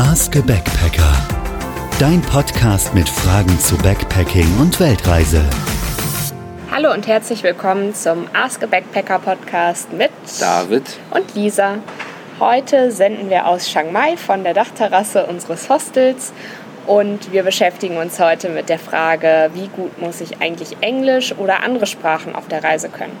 Ask a Backpacker. Dein Podcast mit Fragen zu Backpacking und Weltreise. Hallo und herzlich willkommen zum Ask a Backpacker Podcast mit David und Lisa. Heute senden wir aus Chiang Mai von der Dachterrasse unseres Hostels und wir beschäftigen uns heute mit der Frage, wie gut muss ich eigentlich Englisch oder andere Sprachen auf der Reise können?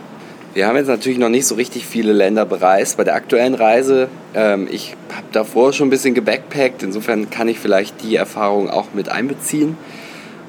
Wir haben jetzt natürlich noch nicht so richtig viele Länder bereist bei der aktuellen Reise. Ähm, ich habe davor schon ein bisschen gebackpackt, insofern kann ich vielleicht die Erfahrung auch mit einbeziehen.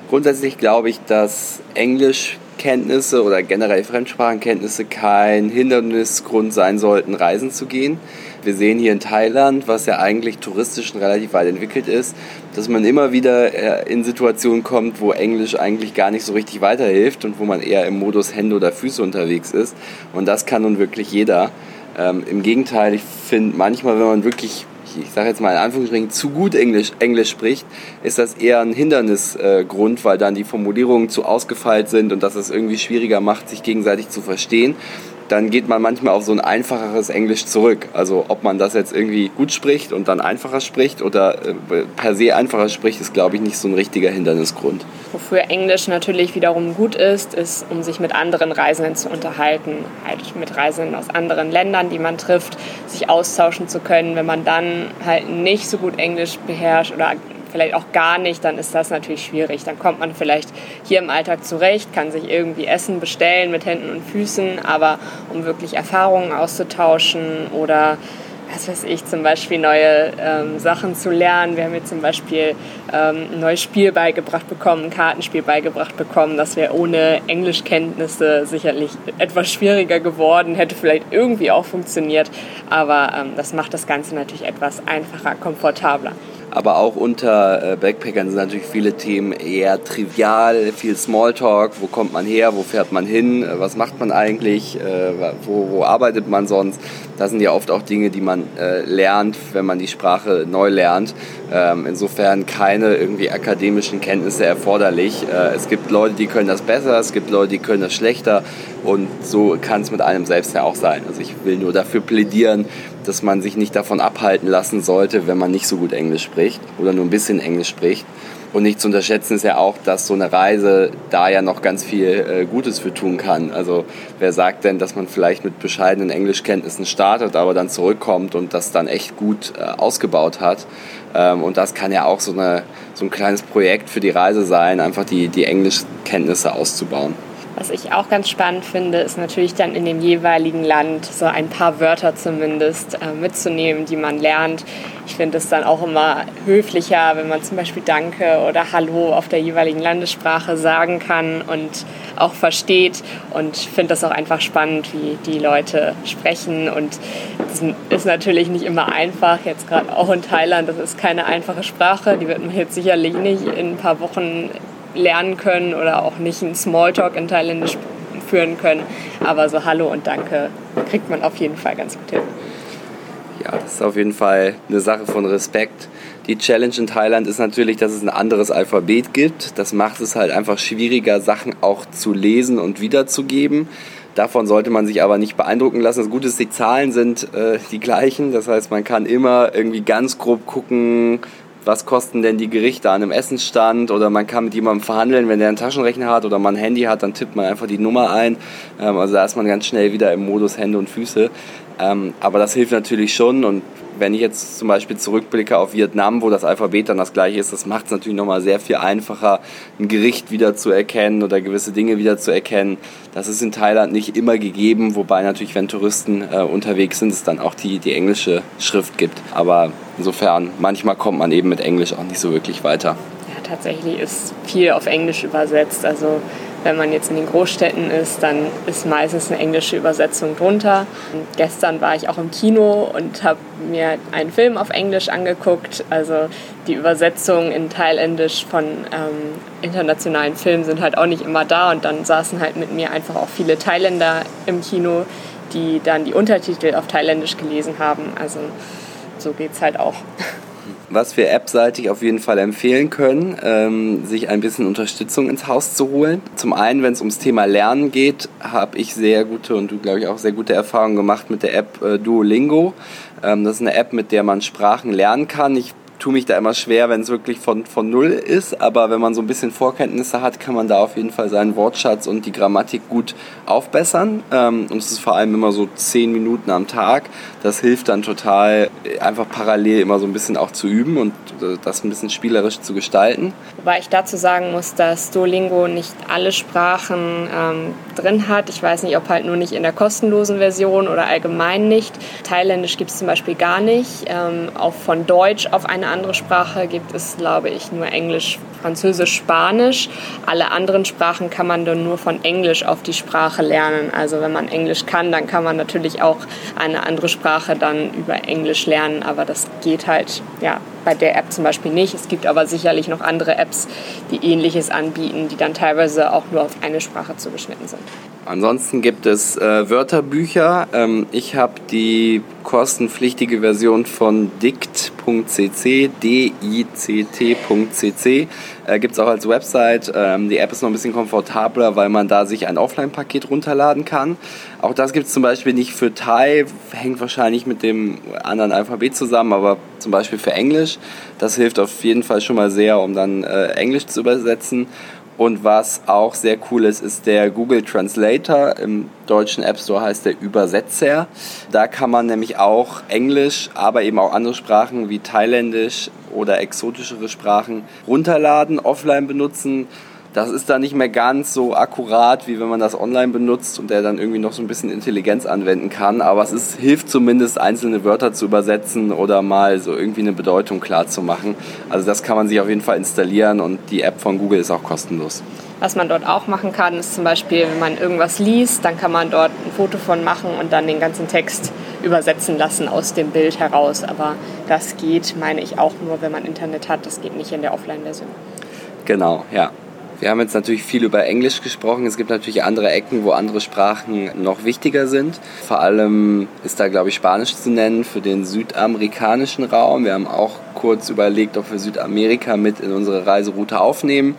Grundsätzlich glaube ich, dass Englischkenntnisse oder generell Fremdsprachenkenntnisse kein Hindernisgrund sein sollten, reisen zu gehen. Wir sehen hier in Thailand, was ja eigentlich touristisch relativ weit entwickelt ist, dass man immer wieder äh, in Situationen kommt, wo Englisch eigentlich gar nicht so richtig weiterhilft und wo man eher im Modus Hände oder Füße unterwegs ist. Und das kann nun wirklich jeder. Ähm, Im Gegenteil, ich finde manchmal, wenn man wirklich ich sage jetzt mal in Anführungsstrichen, zu gut Englisch, Englisch spricht, ist das eher ein Hindernisgrund, äh, weil dann die Formulierungen zu ausgefeilt sind und dass es irgendwie schwieriger macht, sich gegenseitig zu verstehen dann geht man manchmal auf so ein einfacheres Englisch zurück. Also ob man das jetzt irgendwie gut spricht und dann einfacher spricht oder äh, per se einfacher spricht, ist, glaube ich, nicht so ein richtiger Hindernisgrund. Wofür Englisch natürlich wiederum gut ist, ist, um sich mit anderen Reisenden zu unterhalten. Halt mit Reisenden aus anderen Ländern, die man trifft, sich austauschen zu können. Wenn man dann halt nicht so gut Englisch beherrscht oder vielleicht auch gar nicht, dann ist das natürlich schwierig. Dann kommt man vielleicht hier im Alltag zurecht, kann sich irgendwie Essen bestellen mit Händen und Füßen, aber um wirklich Erfahrungen auszutauschen oder was weiß ich, zum Beispiel neue ähm, Sachen zu lernen. Wir haben jetzt zum Beispiel ähm, ein neues Spiel beigebracht bekommen, ein Kartenspiel beigebracht bekommen. Das wäre ohne Englischkenntnisse sicherlich etwas schwieriger geworden, hätte vielleicht irgendwie auch funktioniert, aber ähm, das macht das Ganze natürlich etwas einfacher, komfortabler. Aber auch unter äh, Backpackern sind natürlich viele Themen eher trivial, viel Smalltalk. Wo kommt man her? Wo fährt man hin? Äh, was macht man eigentlich? Äh, wo, wo arbeitet man sonst? Das sind ja oft auch Dinge, die man lernt, wenn man die Sprache neu lernt. Ähm, insofern keine irgendwie akademischen Kenntnisse erforderlich. Es gibt Leute, die können das besser, es gibt Leute, die können das schlechter. Und so kann es mit einem selbst ja auch sein. Also ich will nur dafür plädieren, dass man sich nicht davon abhalten lassen sollte, wenn man nicht so gut Englisch spricht oder nur ein bisschen Englisch spricht. Und nicht zu unterschätzen ist ja auch, dass so eine Reise da ja noch ganz viel äh, Gutes für tun kann. Also wer sagt denn, dass man vielleicht mit bescheidenen Englischkenntnissen startet, aber dann zurückkommt und das dann echt gut äh, ausgebaut hat. Ähm, und das kann ja auch so, eine, so ein kleines Projekt für die Reise sein, einfach die, die Englischkenntnisse auszubauen. Was ich auch ganz spannend finde, ist natürlich dann in dem jeweiligen Land so ein paar Wörter zumindest äh, mitzunehmen, die man lernt. Ich finde es dann auch immer höflicher, wenn man zum Beispiel Danke oder Hallo auf der jeweiligen Landessprache sagen kann und auch versteht. Und finde das auch einfach spannend, wie die Leute sprechen. Und das ist natürlich nicht immer einfach, jetzt gerade auch in Thailand. Das ist keine einfache Sprache. Die wird man jetzt sicherlich nicht in ein paar Wochen lernen können oder auch nicht einen Smalltalk in Thailändisch führen können. Aber so Hallo und Danke kriegt man auf jeden Fall ganz gut hin. Ja, das ist auf jeden Fall eine Sache von Respekt. Die Challenge in Thailand ist natürlich, dass es ein anderes Alphabet gibt. Das macht es halt einfach schwieriger, Sachen auch zu lesen und wiederzugeben. Davon sollte man sich aber nicht beeindrucken lassen. Das Gute ist, die Zahlen sind äh, die gleichen. Das heißt, man kann immer irgendwie ganz grob gucken, was kosten denn die Gerichte an einem Essensstand oder man kann mit jemandem verhandeln, wenn der einen Taschenrechner hat oder man ein Handy hat, dann tippt man einfach die Nummer ein. Ähm, also da ist man ganz schnell wieder im Modus Hände und Füße. Ähm, aber das hilft natürlich schon und wenn ich jetzt zum Beispiel zurückblicke auf Vietnam, wo das Alphabet dann das gleiche ist, das macht es natürlich nochmal sehr viel einfacher, ein Gericht wieder zu erkennen oder gewisse Dinge wieder zu erkennen. Das ist in Thailand nicht immer gegeben, wobei natürlich, wenn Touristen äh, unterwegs sind, es dann auch die, die englische Schrift gibt. Aber insofern, manchmal kommt man eben mit Englisch auch nicht so wirklich weiter. Ja, tatsächlich ist viel auf Englisch übersetzt. Also wenn man jetzt in den Großstädten ist, dann ist meistens eine englische Übersetzung drunter. Und gestern war ich auch im Kino und habe mir einen Film auf Englisch angeguckt. Also die Übersetzungen in Thailändisch von ähm, internationalen Filmen sind halt auch nicht immer da. Und dann saßen halt mit mir einfach auch viele Thailänder im Kino, die dann die Untertitel auf Thailändisch gelesen haben. Also so geht es halt auch. was wir appseitig auf jeden Fall empfehlen können, ähm, sich ein bisschen Unterstützung ins Haus zu holen. Zum einen, wenn es ums Thema Lernen geht, habe ich sehr gute und du glaube ich auch sehr gute Erfahrungen gemacht mit der App äh, Duolingo. Ähm, das ist eine App, mit der man Sprachen lernen kann. Ich tue mich da immer schwer, wenn es wirklich von, von Null ist. Aber wenn man so ein bisschen Vorkenntnisse hat, kann man da auf jeden Fall seinen Wortschatz und die Grammatik gut aufbessern. Ähm, und es ist vor allem immer so zehn Minuten am Tag. Das hilft dann total, einfach parallel immer so ein bisschen auch zu üben und äh, das ein bisschen spielerisch zu gestalten. Wobei ich dazu sagen muss, dass Duolingo nicht alle Sprachen ähm, drin hat. Ich weiß nicht, ob halt nur nicht in der kostenlosen Version oder allgemein nicht. Thailändisch gibt es zum Beispiel gar nicht. Ähm, auch von Deutsch auf eine andere Sprache gibt es, glaube ich, nur Englisch, Französisch, Spanisch. Alle anderen Sprachen kann man dann nur von Englisch auf die Sprache lernen. Also wenn man Englisch kann, dann kann man natürlich auch eine andere Sprache dann über Englisch lernen, aber das geht halt ja bei der App zum Beispiel nicht. Es gibt aber sicherlich noch andere Apps, die ähnliches anbieten, die dann teilweise auch nur auf eine Sprache zugeschnitten sind. Ansonsten gibt es äh, Wörterbücher. Ähm, ich habe die kostenpflichtige Version von dict.cc, D-I-C-T.cc. Äh, gibt es auch als Website. Ähm, die App ist noch ein bisschen komfortabler, weil man da sich ein Offline-Paket runterladen kann. Auch das gibt es zum Beispiel nicht für Thai, hängt wahrscheinlich mit dem anderen Alphabet zusammen, aber zum Beispiel für Englisch. Das hilft auf jeden Fall schon mal sehr, um dann äh, Englisch zu übersetzen. Und was auch sehr cool ist, ist der Google Translator. Im deutschen App Store heißt der Übersetzer. Da kann man nämlich auch Englisch, aber eben auch andere Sprachen wie Thailändisch oder exotischere Sprachen runterladen, offline benutzen das ist dann nicht mehr ganz so akkurat, wie wenn man das online benutzt und der dann irgendwie noch so ein bisschen Intelligenz anwenden kann. Aber es ist, hilft zumindest, einzelne Wörter zu übersetzen oder mal so irgendwie eine Bedeutung klar zu machen. Also das kann man sich auf jeden Fall installieren und die App von Google ist auch kostenlos. Was man dort auch machen kann, ist zum Beispiel, wenn man irgendwas liest, dann kann man dort ein Foto von machen und dann den ganzen Text übersetzen lassen aus dem Bild heraus. Aber das geht, meine ich, auch nur, wenn man Internet hat. Das geht nicht in der Offline-Version. Genau, ja. Wir haben jetzt natürlich viel über Englisch gesprochen. Es gibt natürlich andere Ecken, wo andere Sprachen noch wichtiger sind. Vor allem ist da, glaube ich, Spanisch zu nennen für den südamerikanischen Raum. Wir haben auch kurz überlegt, ob wir Südamerika mit in unsere Reiseroute aufnehmen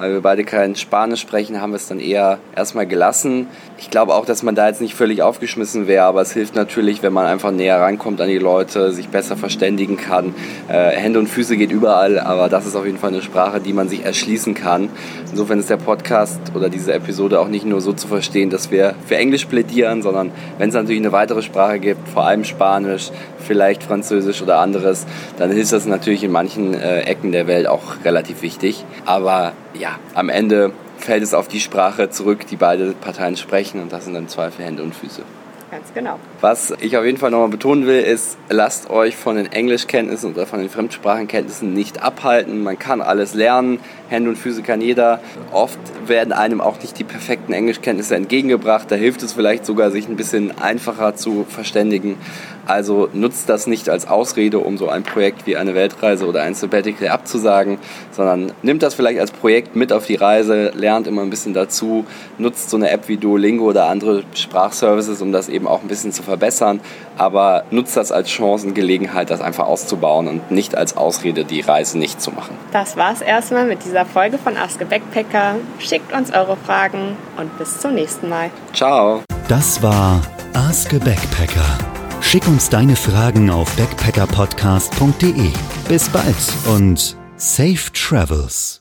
weil wir beide kein Spanisch sprechen, haben wir es dann eher erstmal gelassen. Ich glaube auch, dass man da jetzt nicht völlig aufgeschmissen wäre, aber es hilft natürlich, wenn man einfach näher rankommt an die Leute, sich besser verständigen kann. Äh, Hände und Füße geht überall, aber das ist auf jeden Fall eine Sprache, die man sich erschließen kann. Insofern ist der Podcast oder diese Episode auch nicht nur so zu verstehen, dass wir für Englisch plädieren, sondern wenn es natürlich eine weitere Sprache gibt, vor allem Spanisch, vielleicht Französisch oder anderes, dann ist das natürlich in manchen äh, Ecken der Welt auch relativ wichtig. Aber ja, am Ende fällt es auf die Sprache zurück, die beide Parteien sprechen und das sind dann Zweifel Hände und Füße. Ganz genau. Was ich auf jeden Fall nochmal betonen will, ist, lasst euch von den Englischkenntnissen oder von den Fremdsprachenkenntnissen nicht abhalten. Man kann alles lernen. Hände und Füße kann jeder. Oft werden einem auch nicht die perfekten Englischkenntnisse entgegengebracht. Da hilft es vielleicht sogar, sich ein bisschen einfacher zu verständigen. Also nutzt das nicht als Ausrede, um so ein Projekt wie eine Weltreise oder ein Sabbatical abzusagen, sondern nimmt das vielleicht als Projekt mit auf die Reise, lernt immer ein bisschen dazu, nutzt so eine App wie Duolingo oder andere Sprachservices, um das eben auch ein bisschen zu verbessern, aber nutzt das als Chancengelegenheit, das einfach auszubauen und nicht als Ausrede, die Reise nicht zu machen. Das war's erstmal mit dieser Folge von Ask a Backpacker. Schickt uns eure Fragen und bis zum nächsten Mal. Ciao. Das war Ask a Backpacker. Schick uns deine Fragen auf backpackerpodcast.de. Bis bald und safe travels.